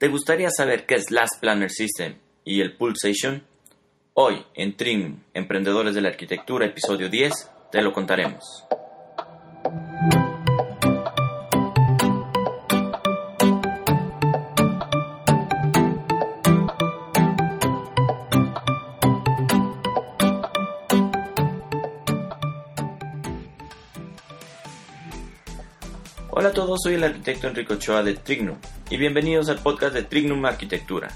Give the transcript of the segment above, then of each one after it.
¿Te gustaría saber qué es Last Planner System y el Pulsation? Hoy, en Trim Emprendedores de la Arquitectura, episodio 10, te lo contaremos. Hola a todos, soy el arquitecto Enrico Ochoa de Trignum y bienvenidos al podcast de Trignum Arquitectura,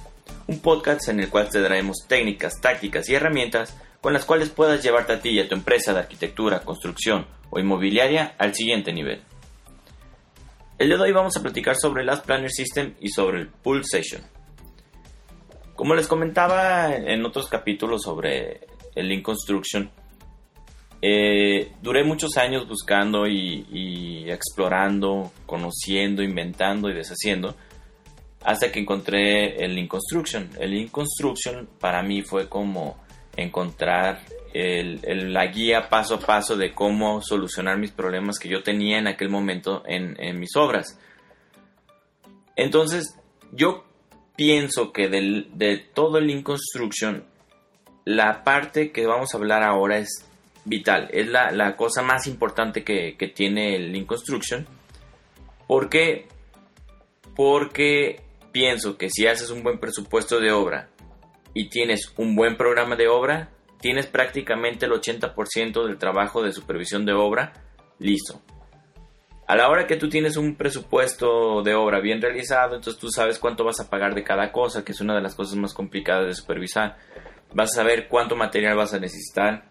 un podcast en el cual te daremos técnicas, tácticas y herramientas con las cuales puedas llevarte a ti y a tu empresa de arquitectura, construcción o inmobiliaria al siguiente nivel. El día de hoy vamos a platicar sobre el Last Planner System y sobre el Pulsation. Como les comentaba en otros capítulos sobre el Lean Construction, eh, duré muchos años buscando y, explorando, conociendo, inventando y deshaciendo, hasta que encontré el Lean Construction. El Lean Construction para mí fue como encontrar la guía paso a paso de cómo solucionar mis problemas que yo tenía en aquel momento en, mis obras. Entonces, yo pienso que de todo el Lean Construction, la parte que vamos a hablar ahora es vital, es la, cosa más importante que, tiene el Lean Construction. ¿Por qué? Porque pienso que si haces un buen presupuesto de obra y tienes un buen programa de obra, tienes prácticamente el 80% del trabajo de supervisión de obra listo. A la hora que tú tienes un presupuesto de obra bien realizado, entonces tú sabes cuánto vas a pagar de cada cosa, que es una de las cosas más complicadas de supervisar. Vas a saber cuánto material vas a necesitar,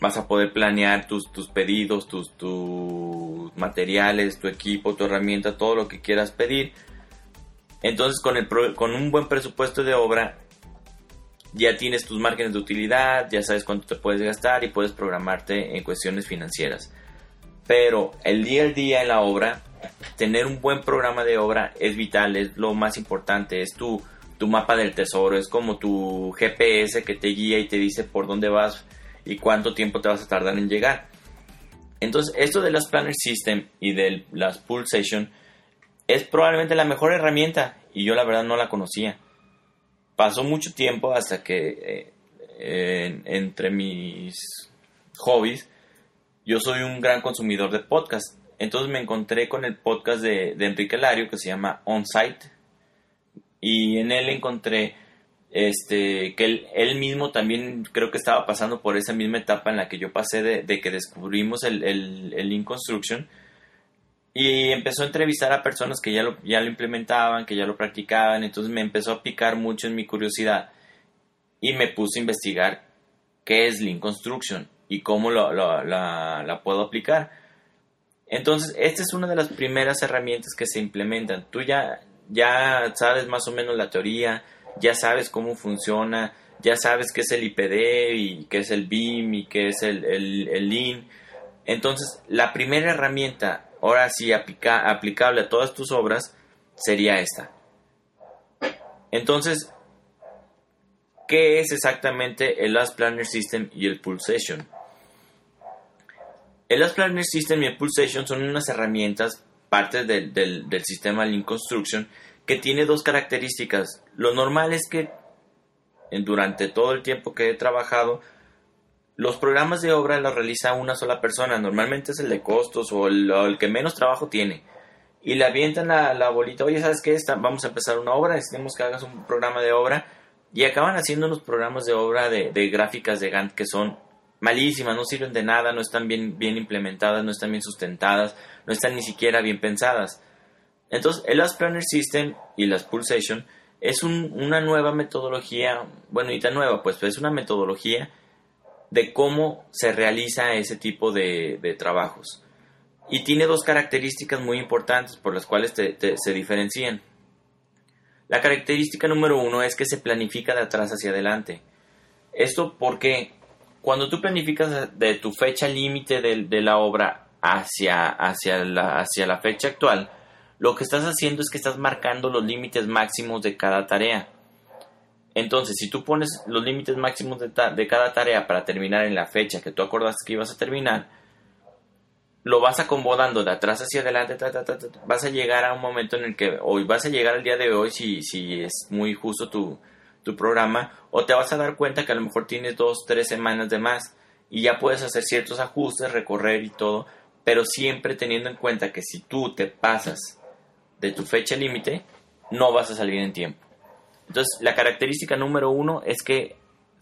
vas a poder planear tus, tus pedidos, tus, tus materiales, tu equipo, tu herramienta, todo lo que quieras pedir. Entonces con, el, con un buen presupuesto de obra ya tienes tus márgenes de utilidad, ya sabes cuánto te puedes gastar y puedes programarte en cuestiones financieras. Pero el día al día en la obra, tener un buen programa de obra es vital, es lo más importante, es tu, tu mapa del tesoro, es como tu GPS que te guía y te dice por dónde vas y cuánto tiempo te vas a tardar en llegar. Entonces, esto de las Planner System y de las Pulsation es probablemente la mejor herramienta y yo la verdad no la conocía. Pasó mucho tiempo hasta que eh, entre mis hobbies yo soy un gran consumidor de podcast. Entonces me encontré con el podcast de, de Enrique Lario que se llama On Site y en él encontré este, que él, mismo también creo que estaba pasando por esa misma etapa en la que yo pasé de, que descubrimos el, el, Construction y empezó a entrevistar a personas que ya lo, ya lo implementaban, que ya lo practicaban, entonces me empezó a picar mucho en mi curiosidad y me puse a investigar qué es Lean Construction y cómo lo, la, la puedo aplicar. Entonces, esta es una de las primeras herramientas que se implementan. Tú ya, ya sabes más o menos la teoría, ya sabes cómo funciona, ya sabes qué es el IPD y qué es el BIM y qué es el, el, Lean. Entonces, la primera herramienta, ahora sí aplicable a todas tus obras, sería esta. Entonces, ¿qué es exactamente el Last Planner System y el Pulsation? El Last Planner System y el Pulsation son unas herramientas, partes del, del, del sistema Lean Construction, que tiene dos características. Lo normal es que durante todo el tiempo que he trabajado, los programas de obra los realiza una sola persona, normalmente es el de costos o el, que menos trabajo tiene. Y le avientan la, la bolita, oye, ¿sabes qué? vamos a empezar una obra, necesitamos que hagas un programa de obra. Y acaban haciendo unos programas de obra de, de gráficas de Gantt que son malísimas, no sirven de nada, no están bien, bien implementadas, no están bien sustentadas, no están ni siquiera bien pensadas. Entonces, el Last Planner System y las Pulsation es una nueva metodología, bueno, y tan nueva, pues, es una metodología de cómo se realiza ese tipo de, trabajos. Y tiene dos características muy importantes por las cuales se diferencian. La característica número uno es que se planifica de atrás hacia adelante. Esto porque cuando tú planificas de tu fecha límite de, la obra hacia, hacia, la, hacia la fecha actual, lo que estás haciendo es que estás marcando los límites máximos de cada tarea. Entonces, si tú pones los límites máximos de, cada tarea para terminar en la fecha que tú acordaste que ibas a terminar, lo vas acomodando de atrás hacia adelante, vas a llegar a un momento en el que hoy vas a llegar al día de hoy si, si es muy justo tu, tu programa, o te vas a dar cuenta que a lo mejor tienes dos, tres semanas de más y ya puedes hacer ciertos ajustes, recorrer y todo, pero siempre teniendo en cuenta que si tú te pasas de tu fecha límite, no vas a salir en tiempo. Entonces, la característica número uno es que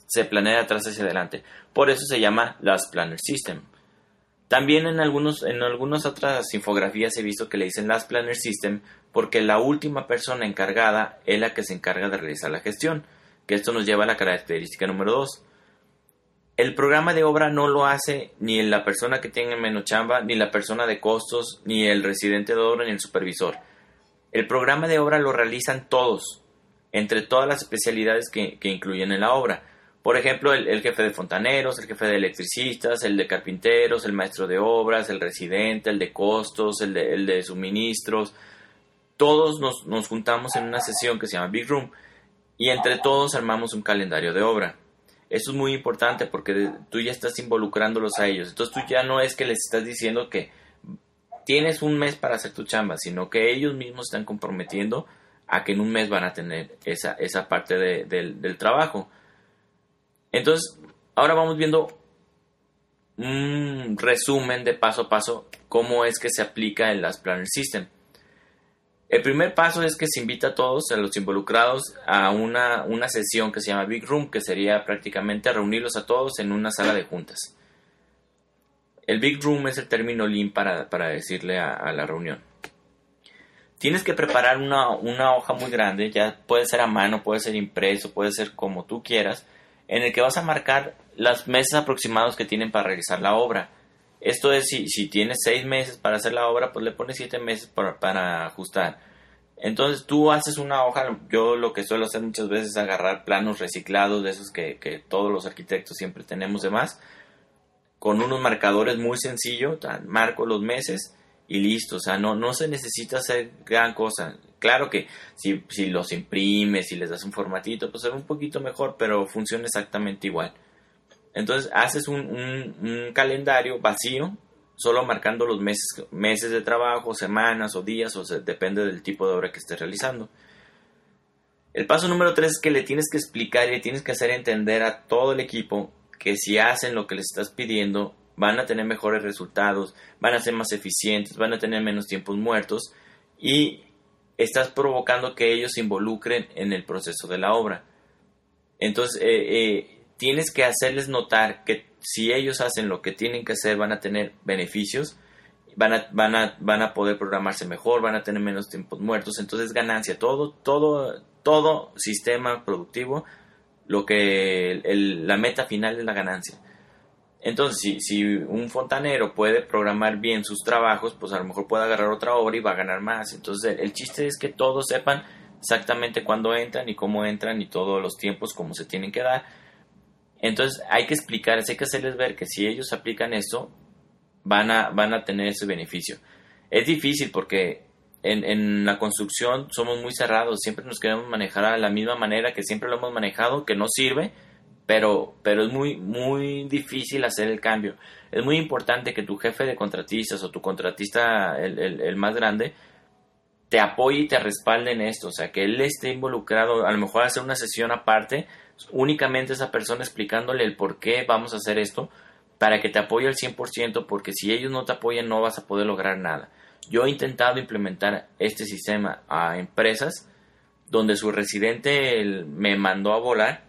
se planea atrás hacia adelante. Por eso se llama Last Planner System. También en, algunos, en algunas otras infografías he visto que le dicen Last Planner System porque la última persona encargada es la que se encarga de realizar la gestión, que esto nos lleva a la característica número 2. El programa de obra no lo hace ni la persona que tiene menos chamba, ni la persona de costos, ni el residente de obra, ni el supervisor. El programa de obra lo realizan todos, entre todas las especialidades que, incluyen en la obra. Por ejemplo, el, jefe de fontaneros, el jefe de electricistas, el de carpinteros, el maestro de obras, el residente, el de costos, el de, el de suministros. Todos nos, nos juntamos en una sesión que se llama Big Room y entre todos armamos un calendario de obra. Eso es muy importante porque tú ya estás involucrándolos a ellos. Entonces tú ya no es que les estás diciendo que tienes un mes para hacer tu chamba, sino que ellos mismos están comprometiendo a que en un mes van a tener esa, esa parte del trabajo. Entonces, ahora vamos viendo un resumen de paso a paso cómo es que se aplica el Last Planner System. El primer paso es que se invita a todos, a los involucrados, a una, una sesión que se llama Big Room, que sería prácticamente reunirlos a todos en una sala de juntas. El Big Room es el término lean para, para decirle a, la reunión. Tienes que preparar una, una hoja muy grande, ya puede ser a mano, puede ser impreso, puede ser como tú quieras, en el que vas a marcar las meses aproximados que tienen para realizar la obra esto es, si, si tienes seis meses para hacer la obra, pues le pones siete meses para, para ajustar. Entonces tú haces una hoja, yo lo que suelo hacer muchas veces es agarrar planos reciclados, de esos que, que todos los arquitectos siempre tenemos de más, con unos marcadores muy sencillos, marco los meses y listo, o sea, no, no se necesita hacer gran cosa. Claro que si, si los imprimes, si les das un formatito, pues se ve un poquito mejor, pero funciona exactamente igual. Entonces haces un, calendario vacío, solo marcando los meses, meses de trabajo, semanas o días, o depende del tipo de obra que estés realizando. El paso número tres es que le tienes que explicar y le tienes que hacer entender a todo el equipo que si hacen lo que les estás pidiendo, van a tener mejores resultados, van a ser más eficientes, van a tener menos tiempos muertos y estás provocando que ellos se involucren en el proceso de la obra. Entonces, eh, eh, tienes que hacerles notar que si ellos hacen lo que tienen que hacer van a tener beneficios, van a, van a, van a poder programarse mejor, van a tener menos tiempos muertos, entonces ganancia, todo, todo, todo sistema productivo, lo que la meta final es la ganancia. Entonces, si, si un fontanero puede programar bien sus trabajos, pues a lo mejor puede agarrar otra obra y va a ganar más. Entonces, el chiste es que todos sepan exactamente cuándo entran y cómo entran y todos los tiempos como se tienen que dar entonces hay que explicarles, hay que hacerles ver que si ellos aplican esto, van a, van a tener ese beneficio. Es difícil porque en, la construcción somos muy cerrados, siempre nos queremos manejar a la misma manera que siempre lo hemos manejado, que no sirve, pero, pero es muy, muy difícil hacer el cambio. Es muy importante que tu jefe de contratistas o tu contratista, el, el, el más grande, te apoye y te respalde en esto, o sea, que él esté involucrado, a lo mejor hacer una sesión aparte, únicamente esa persona explicándole el por qué vamos a hacer esto, para que te apoye al 100%, porque si ellos no te apoyan no vas a poder lograr nada. Yo he intentado implementar este sistema a empresas donde su residente me mandó a volar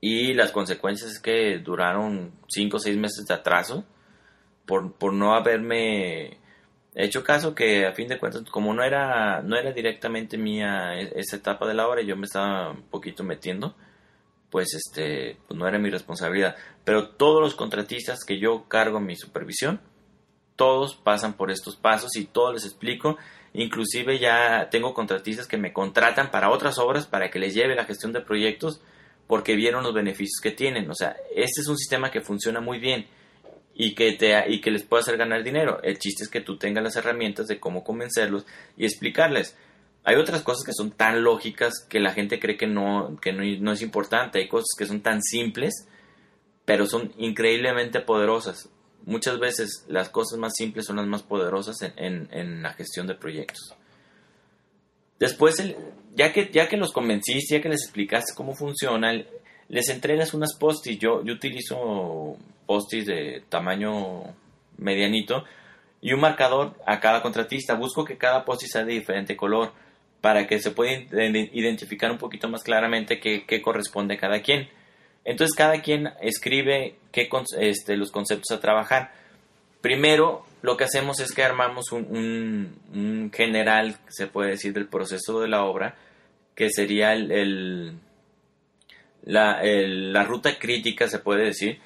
y las consecuencias es que duraron 5 o 6 meses de atraso por, por no haberme hecho caso que a fin de cuentas como no era no era directamente mía e, esa etapa de la obra yo me estaba un poquito metiendo pues este pues no era mi responsabilidad. Pero todos los contratistas que yo cargo en mi supervisión todos pasan por estos pasos y todos les explico inclusive ya tengo contratistas que me contratan para otras obras para que les lleve la gestión de proyectos porque vieron los beneficios que tienen o sea este es un sistema que funciona muy bien y que, te, y que les pueda hacer ganar dinero. El chiste es que tú tengas las herramientas de cómo convencerlos y explicarles. Hay otras cosas que son tan lógicas que la gente cree que no, que no, es importante. Hay cosas que son tan simples, pero son increíblemente poderosas. Muchas veces las cosas más simples son las más poderosas en, la gestión de proyectos. Después, ya, que, ya que los convenciste, ya que les explicaste cómo funciona, les entregas unas postis. Yo, yo utilizo postis de tamaño medianito y un marcador a cada contratista. Busco que cada postis sea de diferente color para que se pueda identificar un poquito más claramente qué, corresponde a cada quien. Entonces cada quien escribe qué, este, los conceptos a trabajar. Primero, lo que hacemos es que armamos un, general, se puede decir, del proceso de la obra, que sería el, la, la, ruta crítica, se puede decir,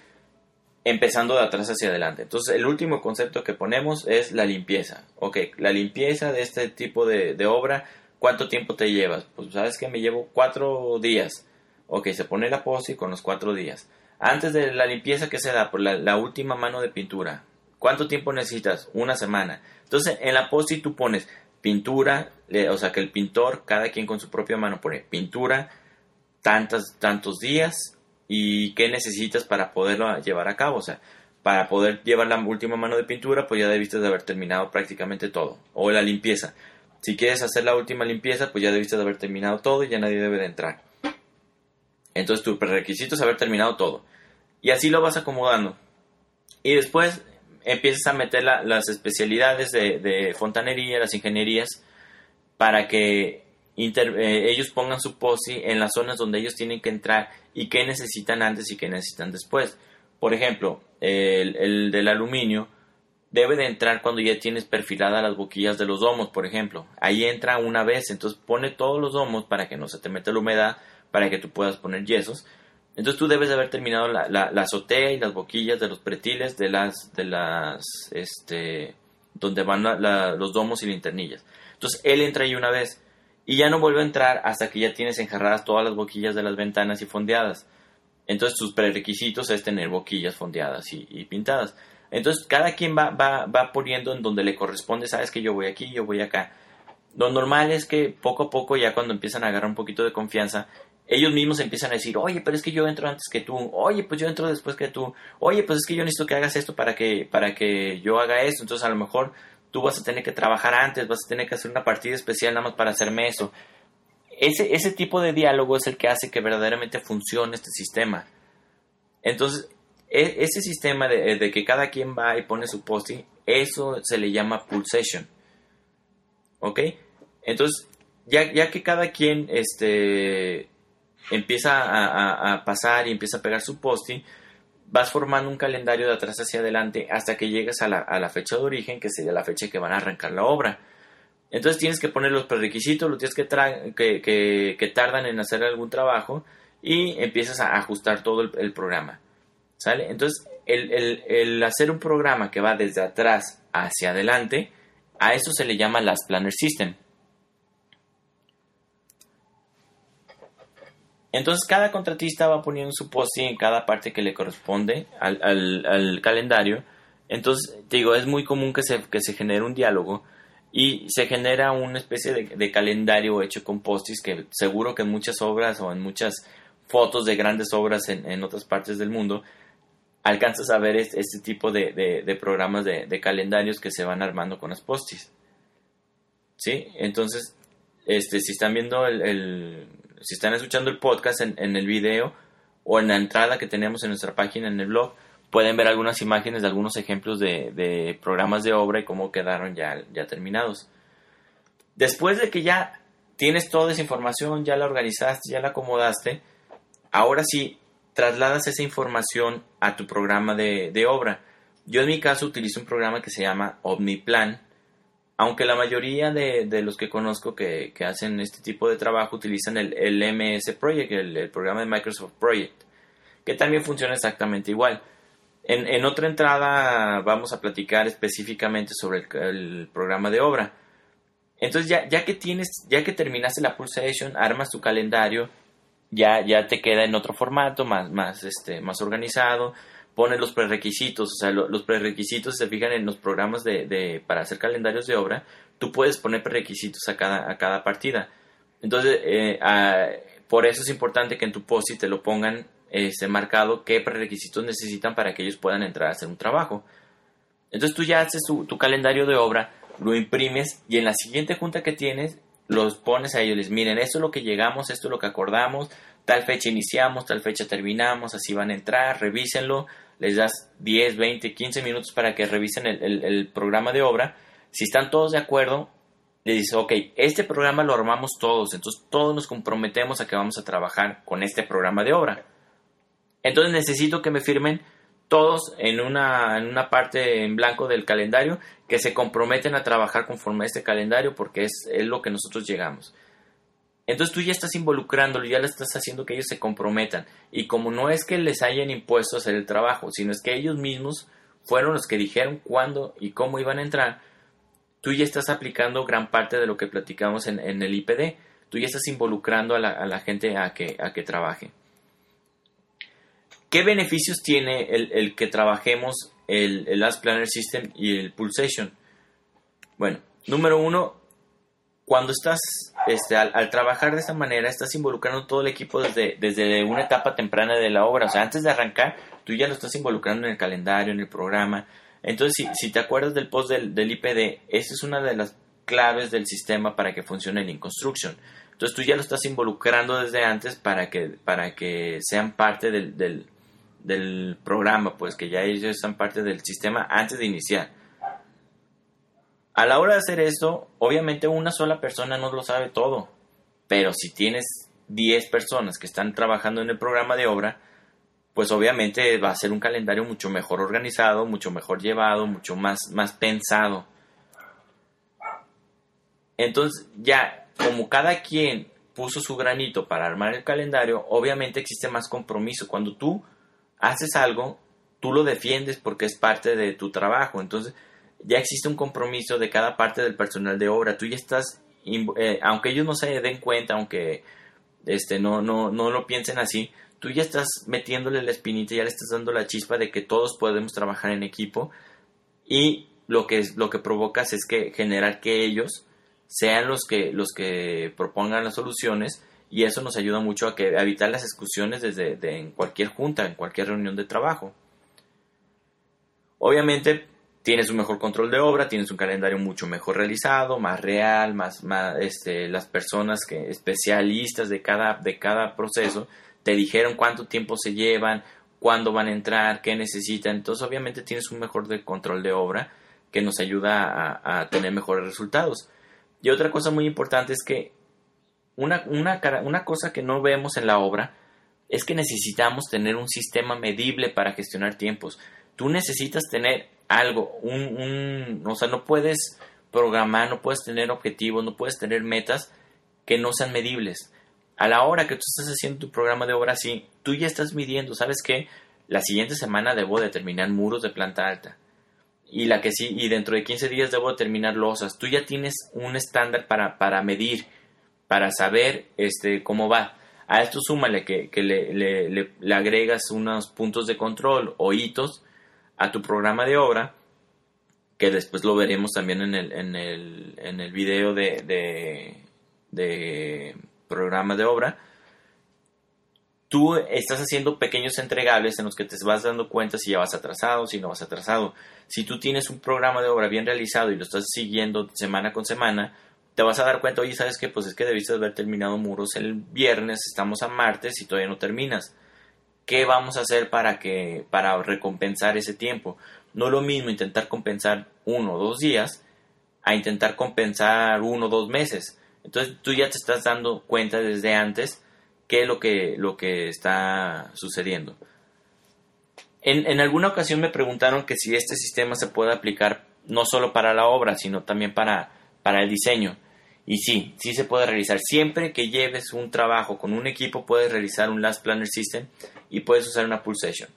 empezando de atrás hacia adelante. Entonces, el último concepto que ponemos es la limpieza. Ok, la limpieza de este tipo de, obra, ¿cuánto tiempo te llevas? Pues sabes que me llevo cuatro días. Ok, se pone la pose con los cuatro días. Antes de la limpieza, ¿qué se da? Por la, última mano de pintura. ¿Cuánto tiempo necesitas? Una semana. Entonces, en la posi tú pones pintura, o sea, que el pintor, cada quien con su propia mano pone pintura, tantas, tantos días, y qué necesitas para poderlo llevar a cabo. O sea, para poder llevar la última mano de pintura, pues ya debiste de haber terminado prácticamente todo. O la limpieza. Si quieres hacer la última limpieza, pues ya debiste de haber terminado todo y ya nadie debe de entrar. Entonces tu requisito es haber terminado todo. Y así lo vas acomodando. Y después empiezas a meter las especialidades de, de, fontanería, las ingenierías, para que eh, ellos pongan su POSI en las zonas donde ellos tienen que entrar y qué necesitan antes y qué necesitan después. Por ejemplo, el, del aluminio debe de entrar cuando ya tienes perfiladas las boquillas de los domos, por ejemplo. Ahí entra una vez, entonces pone todos los domos para que no se te meta la humedad, para que tú puedas poner yesos. Entonces tú debes de haber terminado la, la, azotea y las boquillas de los pretiles de las, de las, este, donde van los domos y linternillas. Entonces él entra ahí una vez y ya no vuelve a entrar hasta que ya tienes enjarradas todas las boquillas de las ventanas y fondeadas. Entonces tus prerequisitos es tener boquillas fondeadas y, pintadas. Entonces cada quien va, va, va poniendo en donde le corresponde, sabes que yo voy aquí, yo voy acá. Lo normal es que poco a poco, ya cuando empiezan a agarrar un poquito de confianza, ellos mismos empiezan a decir, oye, pero es que yo entro antes que tú, oye, pues yo entro después que tú, oye, pues es que yo necesito que hagas esto para que, para que yo haga esto. Entonces a lo mejor tú vas a tener que trabajar antes, vas a tener que hacer una partida especial nada más para hacerme eso. Ese, ese tipo de diálogo es el que hace que verdaderamente funcione este sistema. Entonces, e, ese sistema de, que cada quien va y pone su posting, eso se le llama pulsation. ¿Ok? Entonces, ya, ya que cada quien este, empieza a, pasar y empieza a pegar su posting, vas formando un calendario de atrás hacia adelante hasta que llegas a la, fecha de origen, que sería la fecha que van a arrancar la obra. Entonces tienes que poner los prerequisitos, los tienes que, que, que, tardan en hacer algún trabajo y empiezas a ajustar todo el, programa. ¿Sale? Entonces, el, el, el, hacer un programa que va desde atrás hacia adelante, a eso se le llama las Planner System. Entonces cada contratista va poniendo su posting en cada parte que le corresponde al, calendario. Entonces, te digo, es muy común que se, que se genere un diálogo y se genera una especie de, calendario hecho con postis que seguro que en muchas obras o en muchas fotos de grandes obras en, otras partes del mundo alcanzas a ver este, tipo de, programas de, calendarios que se van armando con las postis. ¿Sí? Entonces, este, si están viendo el si están escuchando el podcast en, el video o en la entrada que tenemos en nuestra página en el blog, pueden ver algunas imágenes de algunos ejemplos de, programas de obra y cómo quedaron ya, ya terminados. Después de que ya tienes toda esa información, ya la organizaste, ya la acomodaste, ahora sí trasladas esa información a tu programa de, de obra. Yo en mi caso utilizo un programa que se llama OmniPlan, aunque la mayoría de, los que conozco que, hacen este tipo de trabajo utilizan el, MS Project, el, programa de Microsoft Project, que también funciona exactamente igual. En, otra entrada vamos a platicar específicamente sobre el, programa de obra. Entonces ya, ya, que tienes, ya que terminaste la pulsation, armas tu calendario, ya, ya te queda en otro formato, más, más, este, más organizado, pone los prerequisitos, o sea, los prerequisitos se fijan en los programas de, para hacer calendarios de obra, tú puedes poner prerequisitos a cada, a cada partida. Entonces, eh, por eso es importante que en tu POSI te lo pongan este, marcado qué prerequisitos necesitan para que ellos puedan entrar a hacer un trabajo. Entonces tú ya haces tu, calendario de obra, lo imprimes y en la siguiente junta que tienes los pones a ellos, miren, esto es lo que llegamos, esto es lo que acordamos, tal fecha iniciamos, tal fecha terminamos, así van a entrar, revísenlo, les das 10, 20, 15 minutos para que revisen el, programa de obra. Si están todos de acuerdo, le dices, ok, este programa lo armamos todos, entonces todos nos comprometemos a que vamos a trabajar con este programa de obra. Entonces necesito que me firmen todos en una, en una parte en blanco del calendario que se comprometen a trabajar conforme a este calendario porque es, es lo que nosotros llegamos. Entonces tú ya estás involucrándolo, ya le estás haciendo que ellos se comprometan. Y como no es que les hayan impuesto hacer el trabajo, sino es que ellos mismos fueron los que dijeron cuándo y cómo iban a entrar, tú ya estás aplicando gran parte de lo que platicamos en, el IPD. Tú ya estás involucrando a la, gente a que, a que trabaje. ¿Qué beneficios tiene el, que trabajemos el, el Last Planner System y el Pulsation? Bueno, número uno, cuando estás, este, al, trabajar de esta manera, estás involucrando todo el equipo desde, desde una etapa temprana de la obra. O sea, antes de arrancar, tú ya lo estás involucrando en el calendario, en el programa. Entonces, si, si te acuerdas del post del, del IPD, esa es una de las claves del sistema para que funcione el InConstruction. Entonces, tú ya lo estás involucrando desde antes para que, para que sean parte del, del del programa, pues que ya ellos son parte del sistema antes de iniciar. A la hora de hacer esto, obviamente una sola persona no lo sabe todo, pero si tienes 10 personas que están trabajando en el programa de obra, pues obviamente va a ser un calendario mucho mejor organizado, mucho mejor llevado, mucho más, más pensado. Entonces ya, como cada quien puso su granito para armar el calendario, obviamente existe más compromiso. Cuando tú haces algo, tú lo defiendes porque es parte de tu trabajo. Entonces, ya existe un compromiso de cada parte del personal de obra. Tú ya estás, eh, aunque ellos no se den cuenta, aunque este, no, no, no lo piensen así, tú ya estás metiéndole la espinita, ya le estás dando la chispa de que todos podemos trabajar en equipo y lo que, lo que provocas es que generar que ellos sean los que, los que propongan las soluciones y eso nos ayuda mucho a, que, evitar las discusiones desde en cualquier junta, en cualquier reunión de trabajo. Obviamente tienes un mejor control de obra, tienes un calendario mucho mejor realizado, más real, más, más este, las personas que especialistas de cada, de cada proceso te dijeron cuánto tiempo se llevan, cuándo van a entrar, qué necesitan. Entonces obviamente tienes un mejor control de obra que nos ayuda a, a tener mejores resultados. Y otra cosa muy importante es que una, una, cosa que no vemos en la obra es que necesitamos tener un sistema medible para gestionar tiempos. Tú necesitas tener algo, un, o sea, no puedes programar, no puedes tener objetivos, no puedes tener metas que no sean medibles. A la hora que tú estás haciendo tu programa de obra así, tú ya estás midiendo, ¿sabes qué? La siguiente semana debo determinar muros de planta alta. Y la que sí, y dentro de 15 días debo determinar losas. Tú ya tienes un estándar para, para medir para saber este, cómo va. A esto súmale que, le, agregas unos puntos de control o hitos a tu programa de obra, que después lo veremos también en el, en el, en el video de, de, programa de obra. Tú estás haciendo pequeños entregables en los que te vas dando cuenta si ya vas atrasado, si no vas atrasado. Si tú tienes un programa de obra bien realizado y lo estás siguiendo semana con semana, te vas a dar cuenta, oye, ¿sabes qué? Pues es que debiste haber terminado muros el viernes, estamos a martes y todavía no terminas. ¿Qué vamos a hacer para, que, para recompensar ese tiempo? No lo mismo intentar compensar uno o dos días a intentar compensar uno o dos meses. Entonces tú ya te estás dando cuenta desde antes qué es lo que, lo que está sucediendo. En, en, alguna ocasión me preguntaron que si este sistema se puede aplicar no solo para la obra, sino también para para el diseño. Y sí, sí se puede realizar. Siempre que lleves un trabajo con un equipo, puedes realizar un Last Planner System y puedes usar una Pulsation.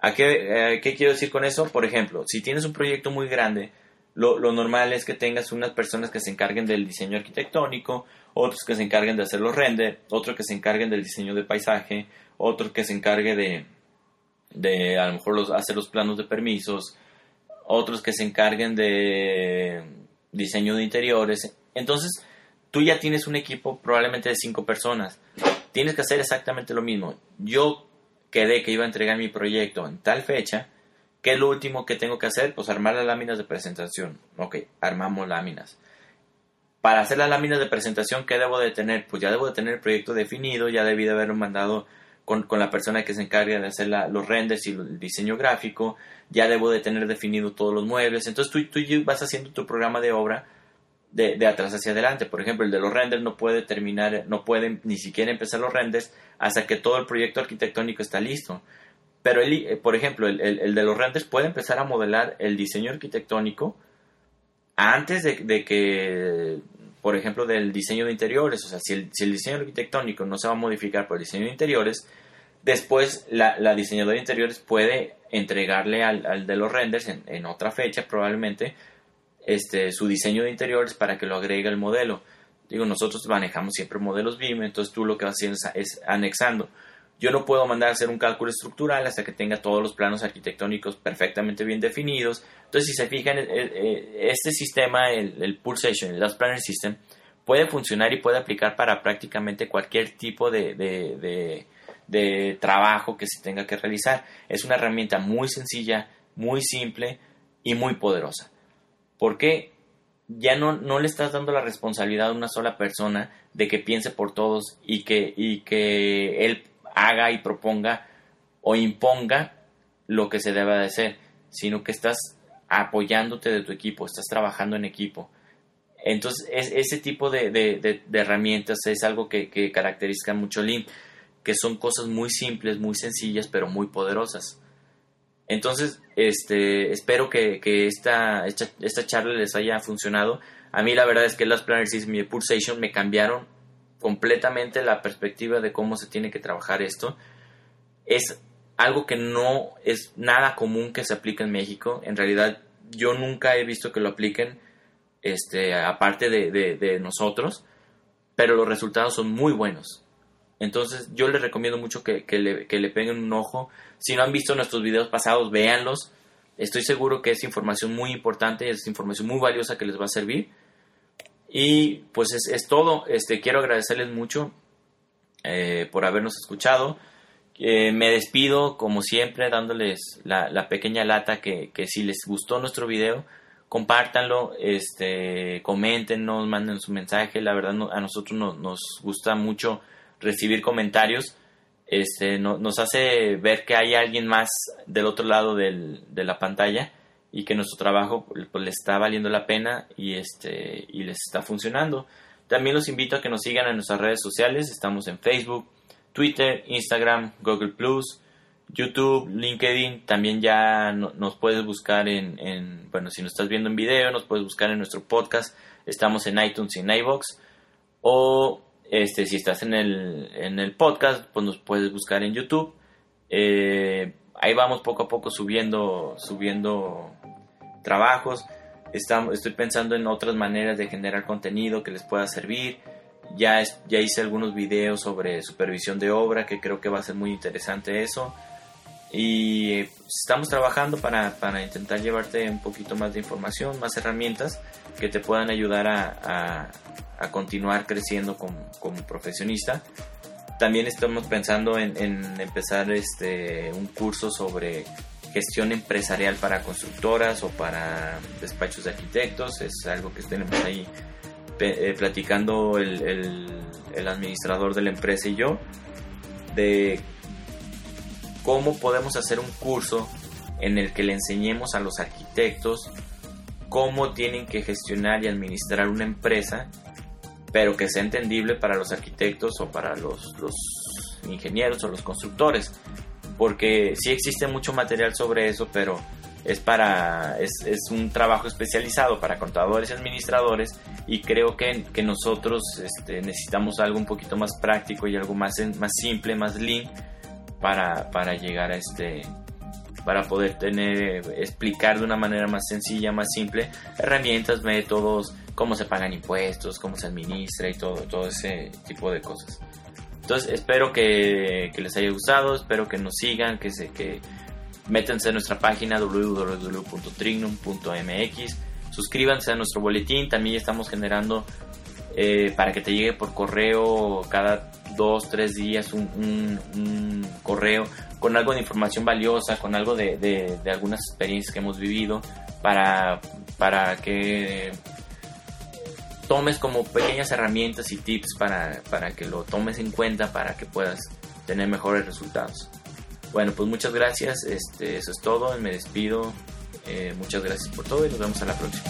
¿A qué, qué quiero decir con eso? Por ejemplo, si tienes un proyecto muy grande, lo, normal es que tengas unas personas que se encarguen del diseño arquitectónico, otros que se encarguen de hacer los render, otros que se encarguen del diseño de paisaje, otros que se encargue de, de a lo mejor los, hacer los planos de permisos, otros que se encarguen de diseño de interiores. Entonces, tú ya tienes un equipo probablemente de cinco personas. Tienes que hacer exactamente lo mismo. Yo quedé que iba a entregar mi proyecto en tal fecha ¿Qué es lo último que tengo que hacer? Pues armar las láminas de presentación. Ok, armamos láminas. Para hacer las láminas de presentación, ¿qué debo de tener? Pues ya debo de tener el proyecto definido, ya debí de haberlo mandado con, la persona que se encarga de hacer los renders y el diseño gráfico, ya debo de tener definido todos los muebles. Entonces tú, tú vas haciendo tu programa de obra de, de, atrás hacia adelante. Por ejemplo, el de los renders no puede terminar, no puede ni siquiera empezar los renders hasta que todo el proyecto arquitectónico está listo. Pero, el, eh, por ejemplo, el, el, de los renders puede empezar a modelar el diseño arquitectónico antes de, que, por ejemplo, del diseño de interiores. O sea, si el, si diseño arquitectónico no se va a modificar por el diseño de interiores, después la, la diseñadora de interiores puede entregarle al, al de los renders en, en, otra fecha probablemente este, su diseño de interiores para que lo agregue al modelo. Digo, nosotros manejamos siempre modelos BIM, entonces tú lo que vas haciendo es anexando yo no puedo mandar a hacer un cálculo estructural hasta que tenga todos los planos arquitectónicos perfectamente bien definidos. Entonces, si se fijan, eh, eh, este sistema, el, Pulsation, el Last Planner System, puede funcionar y puede aplicar para prácticamente cualquier tipo de, de, trabajo que se tenga que realizar. Es una herramienta muy sencilla, muy simple y muy poderosa. Porque ya no, no le estás dando la responsabilidad a una sola persona de que piense por todos y que, y que él haga y proponga o imponga lo que se debe de hacer, sino que estás apoyándote de tu equipo, estás trabajando en equipo. Entonces, ese tipo de, herramientas es algo que, caracteriza mucho Lean, que son cosas muy simples, muy sencillas, pero muy poderosas. Entonces, este, espero que, esta, esta, charla les haya funcionado. A mí la verdad es que las Planner System y Pulsation me cambiaron completamente la perspectiva de cómo se tiene que trabajar esto. Es algo que no es nada común que se aplique en México. En realidad, yo nunca he visto que lo apliquen, este, aparte de, nosotros, pero los resultados son muy buenos. Entonces, yo les recomiendo mucho que, le, que le peguen un ojo. Si no han visto nuestros videos pasados, véanlos. Estoy seguro que es información muy importante, es información muy valiosa que les va a servir. Y pues es, todo. Este, quiero agradecerles mucho eh, por habernos escuchado. Eh, me despido, como siempre, dándoles la, pequeña lata que, si les gustó nuestro video, compártanlo, este, coméntenos, manden su mensaje. La verdad, a nosotros nos gusta mucho recibir comentarios. Este, nos hace ver que hay alguien más del otro lado de la pantalla y que nuestro trabajo pues, les está valiendo la pena y, este, y les está funcionando. También los invito a que nos sigan en nuestras redes sociales. Estamos en Facebook, Twitter, Instagram, Google Plus, YouTube, LinkedIn. También ya nos puedes buscar en, en, bueno, si nos estás viendo en video, nos puedes buscar en nuestro podcast. Estamos en iTunes y en iBox. O este, si estás en el, en el podcast, pues nos puedes buscar en YouTube. Eh, ahí vamos poco a poco subiendo, subiendo trabajos. estoy pensando en otras maneras de generar contenido que les pueda servir. Ya, ya hice algunos videos sobre supervisión de obra, que creo que va a ser muy interesante eso. Y pues, estamos trabajando para, intentar llevarte un poquito más de información, más herramientas que te puedan ayudar a, continuar creciendo como, profesionista. También estamos pensando en, en empezar este, un curso sobre gestión empresarial para constructoras o para despachos de arquitectos. Es algo que tenemos ahí eh, platicando el, administrador de la empresa y yo de cómo podemos hacer un curso en el que le enseñemos a los arquitectos cómo tienen que gestionar y administrar una empresa, pero que sea entendible para los arquitectos o para los, los ingenieros o los constructores. Porque sí existe mucho material sobre eso, pero es para es, un trabajo especializado para contadores y administradores y creo que, que nosotros este, necesitamos algo un poquito más práctico y algo más, más simple, más lean para, para llegar a este para poder tener explicar de una manera más sencilla, más simple herramientas, métodos, cómo se pagan impuestos, cómo se administra y todo todo ese tipo de cosas. Entonces espero que, les haya gustado, espero que nos sigan, que se que métanse a nuestra página www.trignum.mx, suscríbanse a nuestro boletín, también estamos generando eh, para que te llegue por correo cada dos, tres días un, un, correo con algo de información valiosa, con algo de, de, algunas experiencias que hemos vivido para, para que tomes como pequeñas herramientas y tips para, para que lo tomes en cuenta para que puedas tener mejores resultados. Bueno, pues muchas gracias. Este, eso es todo. Me despido. Eh, muchas gracias por todo y nos vemos a la próxima.